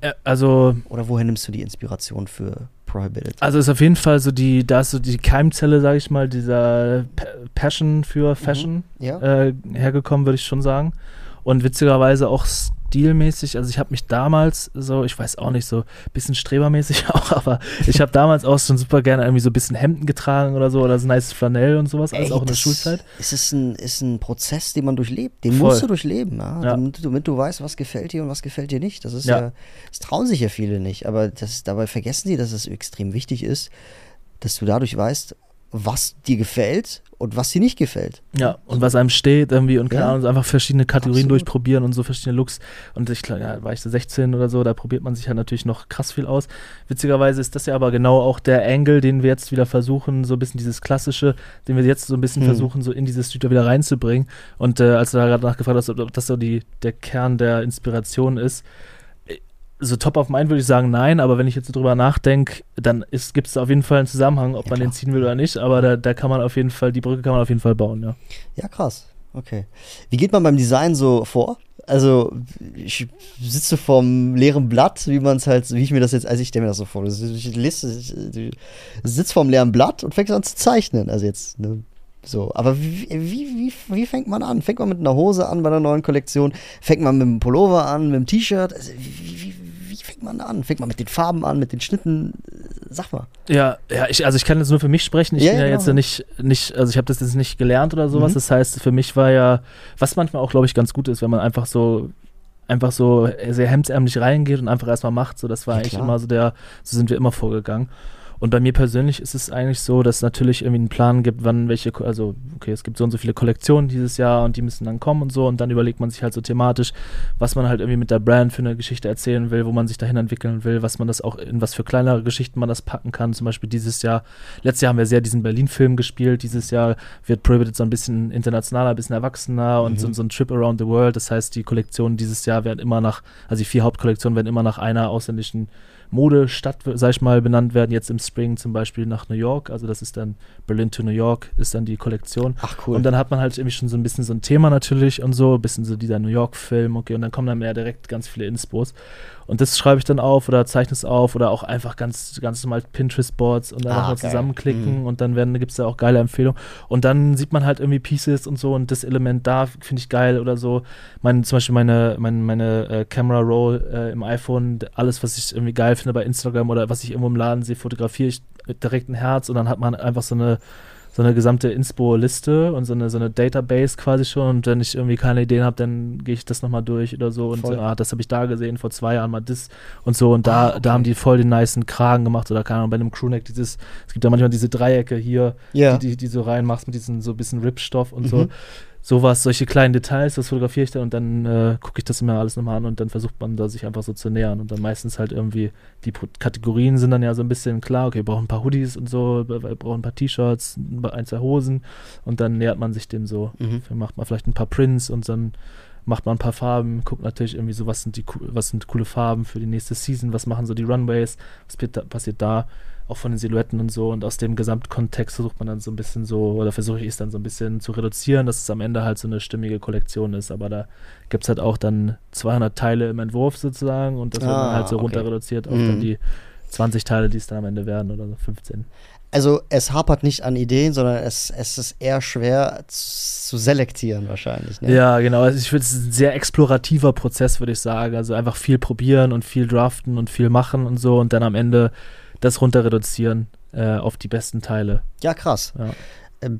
Äh, Also, Oder woher nimmst du die Inspiration für Prohibited? Also ist auf jeden Fall so die, da ist so die Keimzelle, sage ich mal, dieser Pa- Passion für Fashion ja? äh, hergekommen, würde ich schon sagen. Und witzigerweise auch stilmäßig, also ich habe mich damals so, ich weiß auch nicht, so ein bisschen strebermäßig *laughs* auch, aber ich habe damals auch schon super gerne irgendwie so ein bisschen Hemden getragen oder so oder so nice Flanell und sowas, alles Ey, auch in der Schulzeit. Es ist ein, ist ein Prozess, den man durchlebt. Den Voll. musst du durchleben, ja? Ja. Damit, du- damit du weißt, was gefällt dir und was gefällt dir nicht. Das ist Ja. ja, das trauen sich ja viele nicht. Aber das, dabei vergessen die, dass es extrem wichtig ist, dass du dadurch weißt, was dir gefällt und was dir nicht gefällt. Ja, und was einem steht irgendwie und keine Ja. Ahnung, einfach verschiedene Kategorien Absolut. durchprobieren und so verschiedene Looks. Und ich glaube, ja, war ich so 16 oder so, da probiert man sich halt natürlich noch krass viel aus. Witzigerweise ist das ja aber genau auch der Angle, den wir jetzt wieder versuchen, so ein bisschen dieses Klassische, den wir jetzt so ein bisschen Hm. versuchen, so in dieses Studio wieder reinzubringen. Und äh, als du da gerade nachgefragt hast, ob, ob das so die, der Kern der Inspiration ist, so top of mind würde ich sagen, nein, aber wenn ich jetzt drüber nachdenke, dann gibt es da auf jeden Fall einen Zusammenhang, ob Ja, man klar. den ziehen will oder nicht, aber da, da kann man auf jeden Fall, die Brücke kann man auf jeden Fall bauen, ja. Ja, krass. Okay. Wie geht man beim Design so vor? Also, ich sitze vorm leeren Blatt, wie man es halt, wie ich mir das jetzt, also ich stelle mir das so vor. Ich, lese, ich sitze vorm leeren Blatt und fängst an zu zeichnen. Also jetzt, ne, so. Aber wie, wie, wie, wie fängt man an? Fängt man mit einer Hose an bei einer neuen Kollektion? Fängt man mit einem Pullover an, mit einem T-Shirt? Also, wie, wie fängt man an? Fängt man mit den Farben an, mit den Schnitten? Sag mal. Ja, ja, ich, also ich kann jetzt nur für mich sprechen. Ich Ja, bin ja genau. jetzt nicht, nicht, also ich habe das jetzt nicht gelernt oder sowas. Mhm. Das heißt, für mich war ja, was manchmal auch, glaube ich, ganz gut ist, wenn man einfach so, einfach so sehr hemdsärmlich reingeht und einfach erstmal macht. So, das war Ja, eigentlich klar. immer so der, so sind wir immer vorgegangen. Und bei mir persönlich ist es eigentlich so, dass es natürlich irgendwie einen Plan gibt, wann welche, also okay, es gibt so und so viele Kollektionen dieses Jahr und die müssen dann kommen und so und dann überlegt man sich halt so thematisch, was man halt irgendwie mit der Brand für eine Geschichte erzählen will, wo man sich dahin entwickeln will, was man das auch, in was für kleinere Geschichten man das packen kann. Zum Beispiel dieses Jahr, letztes Jahr haben wir sehr diesen Berlin-Film gespielt, dieses Jahr wird Prohibited so ein bisschen internationaler, ein bisschen erwachsener und so, so ein Trip around the world. Das heißt, die Kollektionen dieses Jahr werden immer nach, also die vier Hauptkollektionen werden immer nach einer ausländischen Modestadt, sag ich mal, benannt werden. Jetzt im Spring zum Beispiel nach New York. Also das ist dann Berlin to New York, ist dann die Kollektion. Ach cool. Und dann hat man halt irgendwie schon so ein bisschen so ein Thema natürlich und so, ein bisschen so dieser New York-Film, okay, und dann kommen dann ja direkt ganz viele Inspos. Und das schreibe ich dann auf oder zeichne es auf oder auch einfach ganz, ganz normal Pinterest-Boards und dann Ah, geil. zusammenklicken Mhm. und dann werden, gibt es da auch geile Empfehlungen. Und dann sieht man halt irgendwie Pieces und so und das Element da finde ich geil oder so. Mein, zum Beispiel meine, meine, meine äh, Camera Roll äh, im iPhone, alles, was ich irgendwie geil finde bei Instagram oder was ich irgendwo im Laden sehe, fotografiere ich mit direkt ein Herz und dann hat man einfach so eine so eine gesamte Inspo-Liste und so eine, so eine Database quasi schon. Und wenn ich irgendwie keine Ideen habe, dann gehe ich das nochmal durch oder so und Voll. so, ah, das habe ich da gesehen, vor zwei Jahren mal das und so. Und da, Ah, okay. da haben die voll den nicen Kragen gemacht oder keine Ahnung, bei einem Crewneck dieses, es gibt ja manchmal diese Dreiecke hier, ja. die, die, die so reinmachst mit diesem so bisschen Ripstoff und so. Sowas, solche kleinen Details, das fotografiere ich dann und dann äh, gucke ich das immer alles nochmal an und dann versucht man da sich einfach so zu nähern und dann meistens halt irgendwie, die Pro- Kategorien sind dann ja so ein bisschen klar, okay, wir brauchen ein paar Hoodies und so, wir brauchen ein paar T-Shirts, ein, zwei Hosen und dann nähert man sich dem so. Mhm. Dann macht man vielleicht ein paar Prints und dann macht man ein paar Farben, guckt natürlich irgendwie so, was sind die was sind coole Farben für die nächste Season, was machen so die Runways, was passiert da auch von den Silhouetten und so und aus dem Gesamtkontext versucht man dann so ein bisschen so, oder versuche ich es dann so ein bisschen zu reduzieren, dass es am Ende halt so eine stimmige Kollektion ist, aber da gibt es halt auch dann 200 Teile im Entwurf sozusagen und das wird Ah, dann halt so okay. runter reduziert auf Mhm. dann die 20 Teile, die es dann am Ende werden oder so 15. Also es hapert nicht an Ideen, sondern es, es ist eher schwer zu selektieren wahrscheinlich. Ne? Ja, genau. Also ich finde, es ist ein sehr explorativer Prozess, würde ich sagen. Also einfach viel probieren und viel draften und viel machen und so und dann am Ende das runter reduzieren äh, auf die besten Teile. Ja, krass. Ja. Ähm,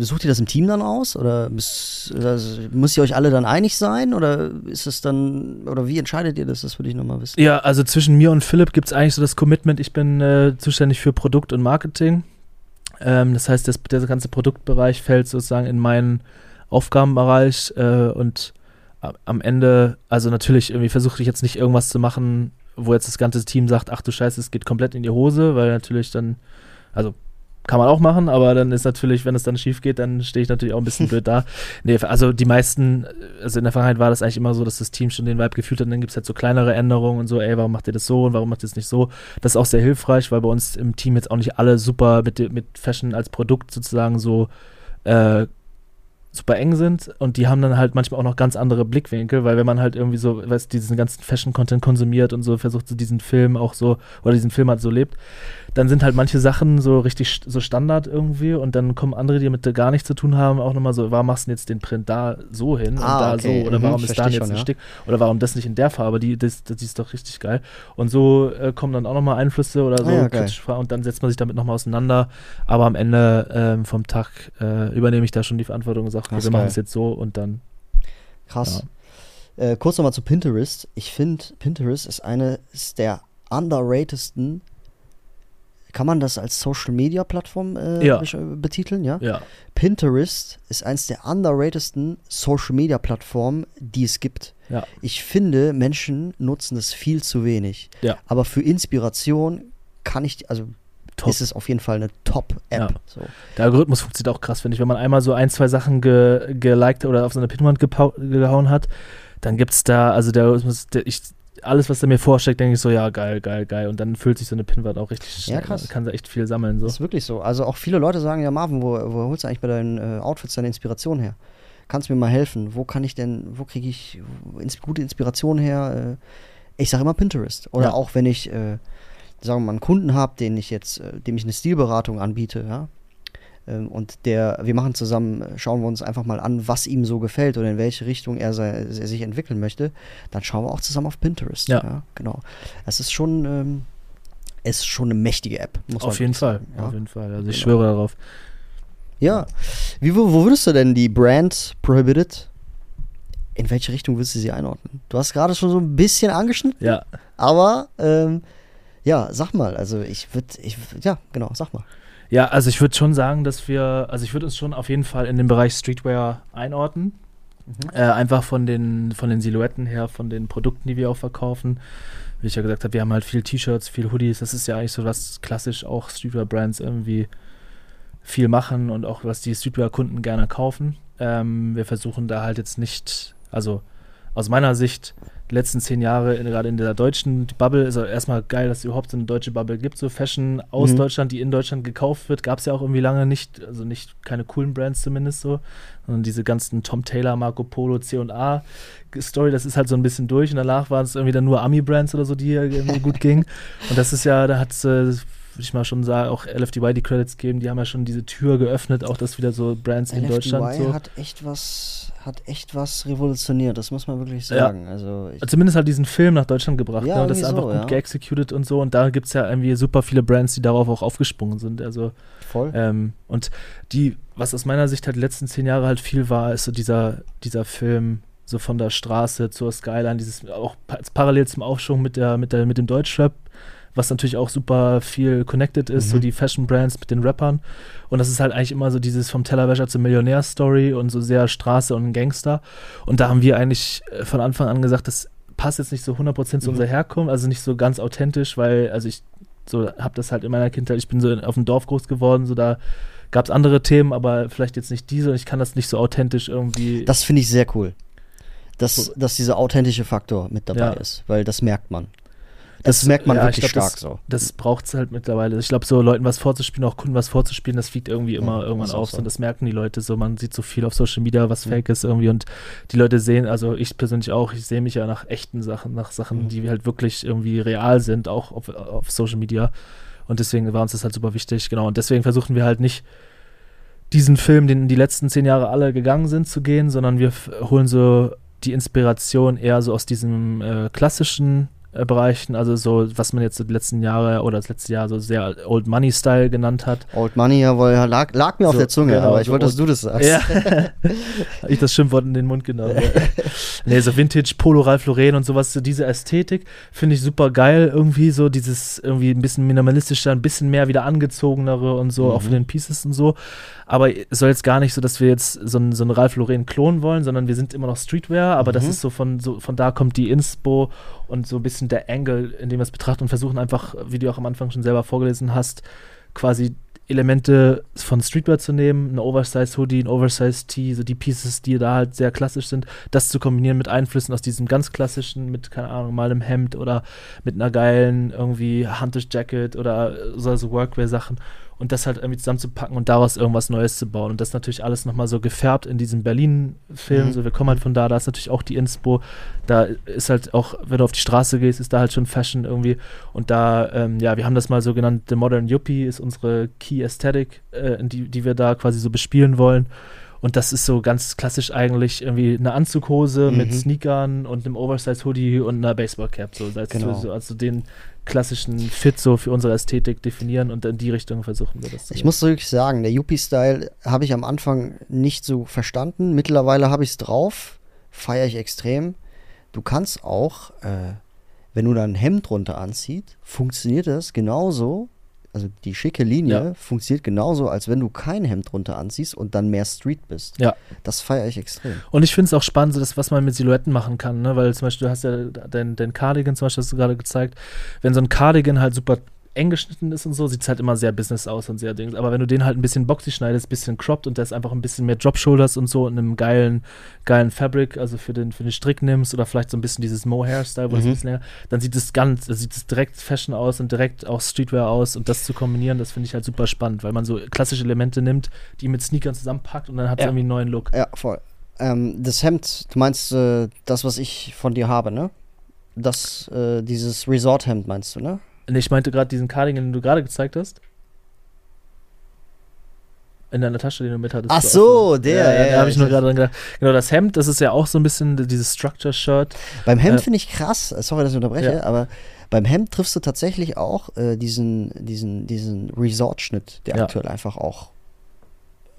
sucht ihr das im Team dann aus? Oder müsst, oder müsst ihr euch alle dann einig sein? Oder ist es dann, oder wie entscheidet ihr das? Das würde ich nochmal wissen. Ja, also zwischen mir und Philipp gibt es eigentlich so das Commitment, ich bin äh, zuständig für Produkt und Marketing. Ähm, das heißt, das, der ganze Produktbereich fällt sozusagen in meinen Aufgabenbereich äh, und am Ende, also natürlich irgendwie versuche ich jetzt nicht irgendwas zu machen, wo jetzt das ganze Team sagt, ach du Scheiße, es geht komplett in die Hose, weil natürlich dann, also kann man auch machen, aber dann ist natürlich, wenn es dann schief geht, dann stehe ich natürlich auch ein bisschen *laughs* blöd da. Nee, also die meisten, also in der Vergangenheit war das eigentlich immer so, dass das Team schon den Vibe gefühlt hat und dann gibt es halt so kleinere Änderungen und so, ey, warum macht ihr das so und warum macht ihr das nicht so? Das ist auch sehr hilfreich, weil bei uns im Team jetzt auch nicht alle super mit, mit Fashion als Produkt sozusagen so äh, super eng sind und die haben dann halt manchmal auch noch ganz andere Blickwinkel, weil wenn man halt irgendwie so, weißt diesen ganzen Fashion-Content konsumiert und so versucht, so diesen Film auch so, oder diesen Film halt so lebt, dann sind halt manche Sachen so richtig so Standard irgendwie und dann kommen andere, die damit gar nichts zu tun haben, auch nochmal so, warum machst du jetzt den Print da so hin Ah, und da okay. so oder Mhm, warum ist da jetzt schon, ein ja. Stick oder warum das nicht in der Farbe, die, das, das, die ist doch richtig geil und so äh, kommen dann auch nochmal Einflüsse oder so Ah ja, und dann setzt man sich damit nochmal auseinander, aber am Ende ähm, vom Tag äh, übernehme ich da schon die Verantwortung und sage, Das ist wir machen es jetzt so und dann Krass. Äh, kurz nochmal zu Pinterest. Ich finde, Pinterest ist eines der underratedsten. Kann man das als Social Media Plattform äh, Ja. betiteln? Ja? ja, Pinterest ist eines der underratedsten Social Media Plattformen, die es gibt. ja, Ich finde, Menschen nutzen es viel zu wenig. Ja. Aber für Inspiration kann ich, also top. ist es auf jeden Fall eine Top-App. Ja. So. Der Algorithmus funktioniert auch krass, finde ich. Wenn man einmal so ein, zwei Sachen ge geliked oder auf so eine Pinwand gehauen hat, dann gibt es da, also der Algorithmus, der, ich, alles, was er mir vorschlägt, denke ich so, ja, geil, geil, geil. Und dann fühlt sich so eine Pinwand auch richtig. Ja, krass. Kann da echt viel sammeln. So. Das ist wirklich so. Also auch viele Leute sagen, ja Marvin, wo, wo holst du eigentlich bei deinen äh, Outfits deine Inspiration her? Kannst du mir mal helfen? Wo kann ich denn, wo kriege ich ins, gute Inspiration her? Äh, ich sage immer Pinterest. Oder Ja. auch wenn ich, äh, sagen wir mal, einen Kunden habe, den ich jetzt, äh, dem ich eine Stilberatung anbiete, ja. Ähm, und der, wir machen zusammen, äh, schauen wir uns einfach mal an, was ihm so gefällt oder in welche Richtung er, sei, er sich entwickeln möchte, dann schauen wir auch zusammen auf Pinterest. Ja. genau. Es ist schon, ähm, es ist schon eine mächtige App. Muss man Auf jeden wirklich Fall, sagen, ja. auf jeden Fall. Also ich Genau. schwöre darauf. Ja. Wie, wo, wo würdest du denn die Brand Prohibited, in welche Richtung würdest du sie einordnen? Du hast gerade schon so ein bisschen angeschnitten, Ja, aber ähm, ja, sag mal, also ich würde, ich, ja, genau, sag mal. Ja, also ich würde schon sagen, dass wir, also ich würde uns schon auf jeden Fall in den Bereich Streetwear einordnen. Äh, einfach von den, von den Silhouetten her, von den Produkten, die wir auch verkaufen. Wie ich ja gesagt habe, wir haben halt viel T-Shirts, viel Hoodies. Das ist ja eigentlich so, was klassisch auch Streetwear-Brands irgendwie viel machen und auch was die Streetwear-Kunden gerne kaufen. Ähm, wir versuchen da halt jetzt nicht, also aus meiner Sicht die letzten zehn Jahre, in, gerade in der deutschen Bubble, ist also erstmal geil, dass es überhaupt so eine deutsche Bubble gibt, so Fashion aus Mhm. Deutschland, die in Deutschland gekauft wird, gab es ja auch irgendwie lange nicht, also nicht keine coolen Brands zumindest so, sondern diese ganzen Tom Taylor, Marco Polo, C&A Story, das ist halt so ein bisschen durch und danach waren es irgendwie dann nur Ami-Brands oder so, die hier irgendwie gut *laughs* gingen und das ist ja, da hat es, äh, würde ich mal schon sagen, auch LFDY die Credits geben, die haben ja schon diese Tür geöffnet, auch dass wieder so Brands in Deutschland so. hat echt was, hat echt was revolutioniert, das muss man wirklich Ja. sagen. Also ich, zumindest halt diesen Film nach Deutschland gebracht. Ja, ne? Und das ist einfach so, gut ja. geexecuted und so. Und da gibt es ja irgendwie super viele Brands, die darauf auch aufgesprungen sind. Also, voll. ähm, und die, was aus meiner Sicht halt die letzten zehn Jahre halt viel war, ist so dieser, dieser Film so von der Straße zur Skyline, dieses auch pa parallel zum Aufschwung mit der, mit der, mit dem Deutschrap, was natürlich auch super viel connected ist, so Mhm. die Fashion Brands mit den Rappern. Und das ist halt eigentlich immer so dieses vom Tellerwäscher zum Millionär-Story und so sehr Straße und Gangster. Und da haben wir eigentlich äh, von Anfang an gesagt, das passt jetzt nicht so 100% zu Mhm. unserer Herkunft, also nicht so ganz authentisch, weil, also ich so habe das halt in meiner Kindheit, ich bin so auf dem Dorf groß geworden, so da gab es andere Themen, aber vielleicht jetzt nicht diese und ich kann das nicht so authentisch irgendwie. Das finde ich sehr cool. Dass, So. dass dieser authentische Faktor mit dabei Ja. ist, weil das merkt man. Das, merkt man ja, ich wirklich glaub, stark das, so. Das braucht es halt mittlerweile. Ich glaube, so Leuten was vorzuspielen, auch Kunden was vorzuspielen, das fliegt irgendwie immer Ja, irgendwann auf. so. Und das merken die Leute so. Man sieht so viel auf Social Media, was Mhm. fake ist irgendwie. Und die Leute sehen, also ich persönlich auch, ich sehe mich ja nach echten Sachen, nach Sachen, Mhm. die halt wirklich irgendwie real sind, auch auf, auf Social Media. Und deswegen war uns das halt super wichtig. Genau. Und deswegen versuchen wir halt nicht diesen Film, den die letzten zehn Jahre alle gegangen sind, zu gehen, sondern wir holen so die Inspiration eher so aus diesem äh, klassischen Bereichen, also so, was man jetzt so die letzten Jahre oder das letzte Jahr so sehr Old Money Style genannt hat. Old Money, jawohl, ja, lag, lag mir auf So, der Zunge, genau, aber ich so wollte, dass du das sagst. Ja. Hab *laughs* ich das Schimpfwort in den Mund genommen. *laughs* nee, so Vintage, Polo, Ralph Lauren und sowas, so diese Ästhetik finde ich super geil. Irgendwie so dieses irgendwie ein bisschen minimalistischer, ein bisschen mehr wieder angezogenere und so, auch Mhm. von den Pieces und so. Aber es soll jetzt gar nicht so, dass wir jetzt so einen so einen Ralph Lauren klonen wollen, sondern wir sind immer noch Streetwear, aber das Mhm. ist so von, so von da kommt die Inspo und so ein bisschen der Angle, in dem wir es betrachten und versuchen einfach, wie du auch am Anfang schon selber vorgelesen hast, quasi Elemente von Streetwear zu nehmen, ein Oversized Hoodie, ein Oversized Tee, so die Pieces, die da halt sehr klassisch sind, das zu kombinieren mit Einflüssen aus diesem ganz klassischen, mit, keine Ahnung, mal einem Hemd oder mit einer geilen irgendwie Hunter's Jacket oder so, so Workwear-Sachen und das halt irgendwie zusammenzupacken und daraus irgendwas Neues zu bauen. Und das natürlich alles nochmal so gefärbt in diesem Berlin-Film. Mhm. So, wir kommen halt von da, da ist natürlich auch die Inspo. Da ist halt auch, wenn du auf die Straße gehst, ist da halt schon Fashion irgendwie. Und da, ähm, ja, wir haben das mal so genannt, The Modern Yuppie ist unsere Key Aesthetic, äh, die, die wir da quasi so bespielen wollen. Und das ist so ganz klassisch eigentlich irgendwie eine Anzughose mit Mhm. Sneakern und einem Oversized Hoodie und einer Baseballcap. So, als Genau. so, also den klassischen Fit so für unsere Ästhetik definieren und in die Richtung versuchen wir das zu Ich muss wirklich sagen, der Yuppie-Style habe ich am Anfang nicht so verstanden. Mittlerweile habe ich es drauf, feiere ich extrem. Du kannst auch, äh, wenn du da ein Hemd drunter anziehst, funktioniert das genauso. Also die schicke Linie Ja. funktioniert genauso, als wenn du kein Hemd drunter anziehst und dann mehr Street bist. Ja. Das feiere ich extrem. Und ich finde es auch spannend, so das, was man mit Silhouetten machen kann, ne? weil zum Beispiel, du hast ja dein, dein Cardigan zum Beispiel, hast du gerade gezeigt, wenn so ein Cardigan halt super eng geschnitten ist und so, sieht es halt immer sehr Business aus und sehr Dings. Aber wenn du den halt ein bisschen boxy schneidest, bisschen cropped und da ist einfach ein bisschen mehr Drop-Shoulders und so in einem geilen, geilen Fabric, also für den, für den Strick nimmst oder vielleicht so ein bisschen dieses Mohair-Style, wo es Mhm. ein bisschen länger, dann sieht es ganz, dann sieht es direkt Fashion aus und direkt auch Streetwear aus und das zu kombinieren, das finde ich halt super spannend, weil man so klassische Elemente nimmt, die mit Sneakern zusammenpackt und dann hat es Ja. irgendwie einen neuen Look. Ja, voll. Ähm, das Hemd, du meinst äh, das, was ich von dir habe, ne? Das, äh, dieses Resort-Hemd meinst du, ne? Nee, ich meinte gerade diesen Cardigan, den du gerade gezeigt hast. In deiner Tasche, den du mit hattest. Ach so, der, Ja, ja, da ja, habe ich nur gerade dran gedacht. Genau, das Hemd, das ist ja auch so ein bisschen dieses Structure-Shirt. Beim Hemd Äh, finde ich krass, äh, sorry, dass ich unterbreche, Ja. aber beim Hemd triffst du tatsächlich auch äh, diesen, diesen, diesen Resort-Schnitt, der Ja. aktuell einfach auch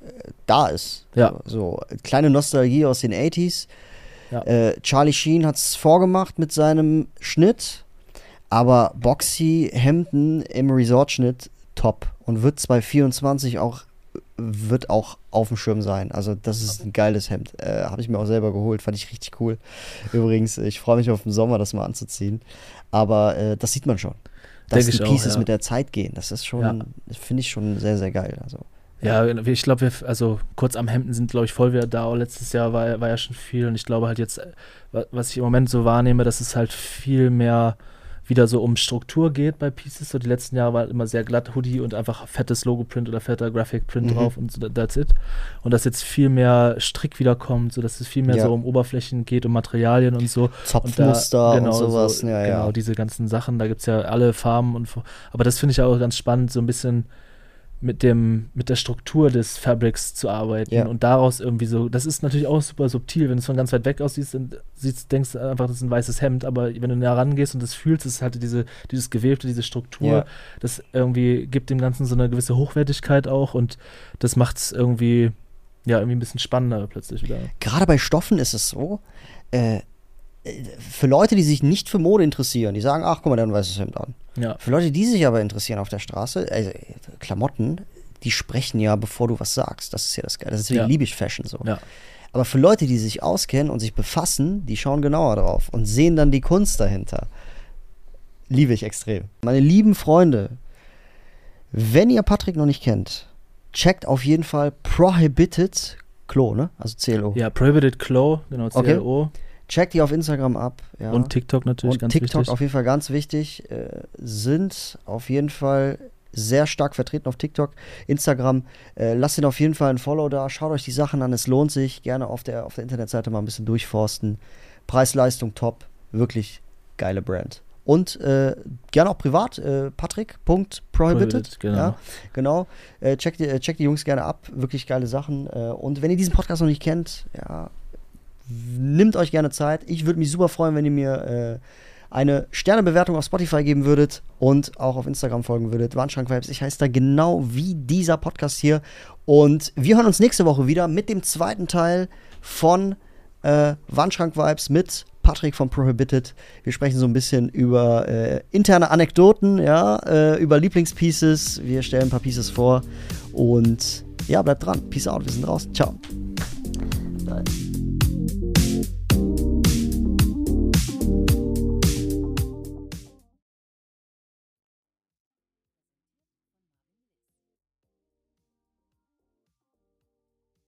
äh, da ist. Ja. So, so kleine Nostalgie aus den 80s. Ja. Äh, Charlie Sheen hat es vorgemacht mit seinem Schnitt, aber boxy Hemden im Resort-Schnitt top und wird 2024 auch wird auch auf dem Schirm sein. Also das ist ein geiles Hemd. Äh, Habe ich mir auch selber geholt, fand ich richtig cool. Übrigens, ich freue mich auf den Sommer, das mal anzuziehen. Aber äh, das sieht man schon. Dass Denk die ich auch, Pieces ja. mit der Zeit gehen. Das ist Ja. schon, finde ich schon sehr, sehr geil. Also Ja, ich glaube, wir, also kurz am Hemden sind, glaube ich, voll wieder da. Letztes Jahr war, war ja schon viel und ich glaube halt jetzt, was ich im Moment so wahrnehme, dass es halt viel mehr wieder so um Struktur geht bei Pieces. So die letzten Jahre war immer sehr glatt Hoodie und einfach fettes Logo-Print oder fetter Graphic-Print mhm. drauf und so, that's it. Und dass jetzt viel mehr Strick wiederkommt, so dass es viel mehr ja. so um Oberflächen geht, um Materialien und so. Zopfmuster und, da, genau, und sowas. So, ja, genau, ja. diese ganzen Sachen. Da gibt es ja alle Farben und aber das finde ich auch ganz spannend, so ein bisschen mit dem, mit der Struktur des Fabrics zu arbeiten ja. und daraus irgendwie so, das ist natürlich auch super subtil, wenn du es von ganz weit weg aus siehst, dann siehst, denkst du einfach, das ist ein weißes Hemd, aber wenn du näher rangehst und das fühlst, ist halt diese, dieses Gewebte, diese Struktur, ja. das irgendwie gibt dem Ganzen so eine gewisse Hochwertigkeit auch und das macht es irgendwie, ja, irgendwie ein bisschen spannender plötzlich wieder. Gerade bei Stoffen ist es so, äh, für Leute, die sich nicht für Mode interessieren, die sagen, ach, guck mal, ein weißes Hemd an. Ja. Für Leute, die sich aber interessieren auf der Straße, also Klamotten, die sprechen ja, bevor du was sagst. Das ist ja das Geile. Deswegen ja. liebe ich Fashion so. Ja. Aber für Leute, die sich auskennen und sich befassen, die schauen genauer drauf und sehen dann die Kunst dahinter. Liebe ich extrem. Meine lieben Freunde, wenn ihr Patrick noch nicht kennt, checkt auf jeden Fall Prohibited Clo, ne? Also CLO. Ja, Prohibited Clo, genau, CLO. Okay. Checkt die auf Instagram ab. Ja. Und TikTok natürlich, und ganz TikTok wichtig. auf jeden Fall ganz wichtig. Äh, sind auf jeden Fall sehr stark vertreten auf TikTok, Instagram. Äh, lasst ihn auf jeden Fall ein Follow da. Schaut euch die Sachen an. Es lohnt sich. Gerne auf der, auf der Internetseite mal ein bisschen durchforsten. Preis-Leistung top. Wirklich geile Brand. Und äh, gerne auch privat, äh, patrick.prohibited. Genau. Ja, genau. Äh, checkt, äh, checkt die Jungs gerne ab. Wirklich geile Sachen. Äh, und wenn ihr diesen Podcast noch nicht kennt, ja, Nimmt euch gerne Zeit. Ich würde mich super freuen, wenn ihr mir äh, eine Sternebewertung auf Spotify geben würdet und auch auf Instagram folgen würdet. Wandschrank Vibes. Ich heiße da genau wie dieser Podcast hier. Und wir hören uns nächste Woche wieder mit dem zweiten Teil von äh, Wandschrank Vibes mit Patrick von Prohibited. Wir sprechen so ein bisschen über äh, interne Anekdoten, ja, äh, über Lieblingspieces. Wir stellen ein paar Pieces vor und ja, bleibt dran. Peace out, wir sind raus. Ciao.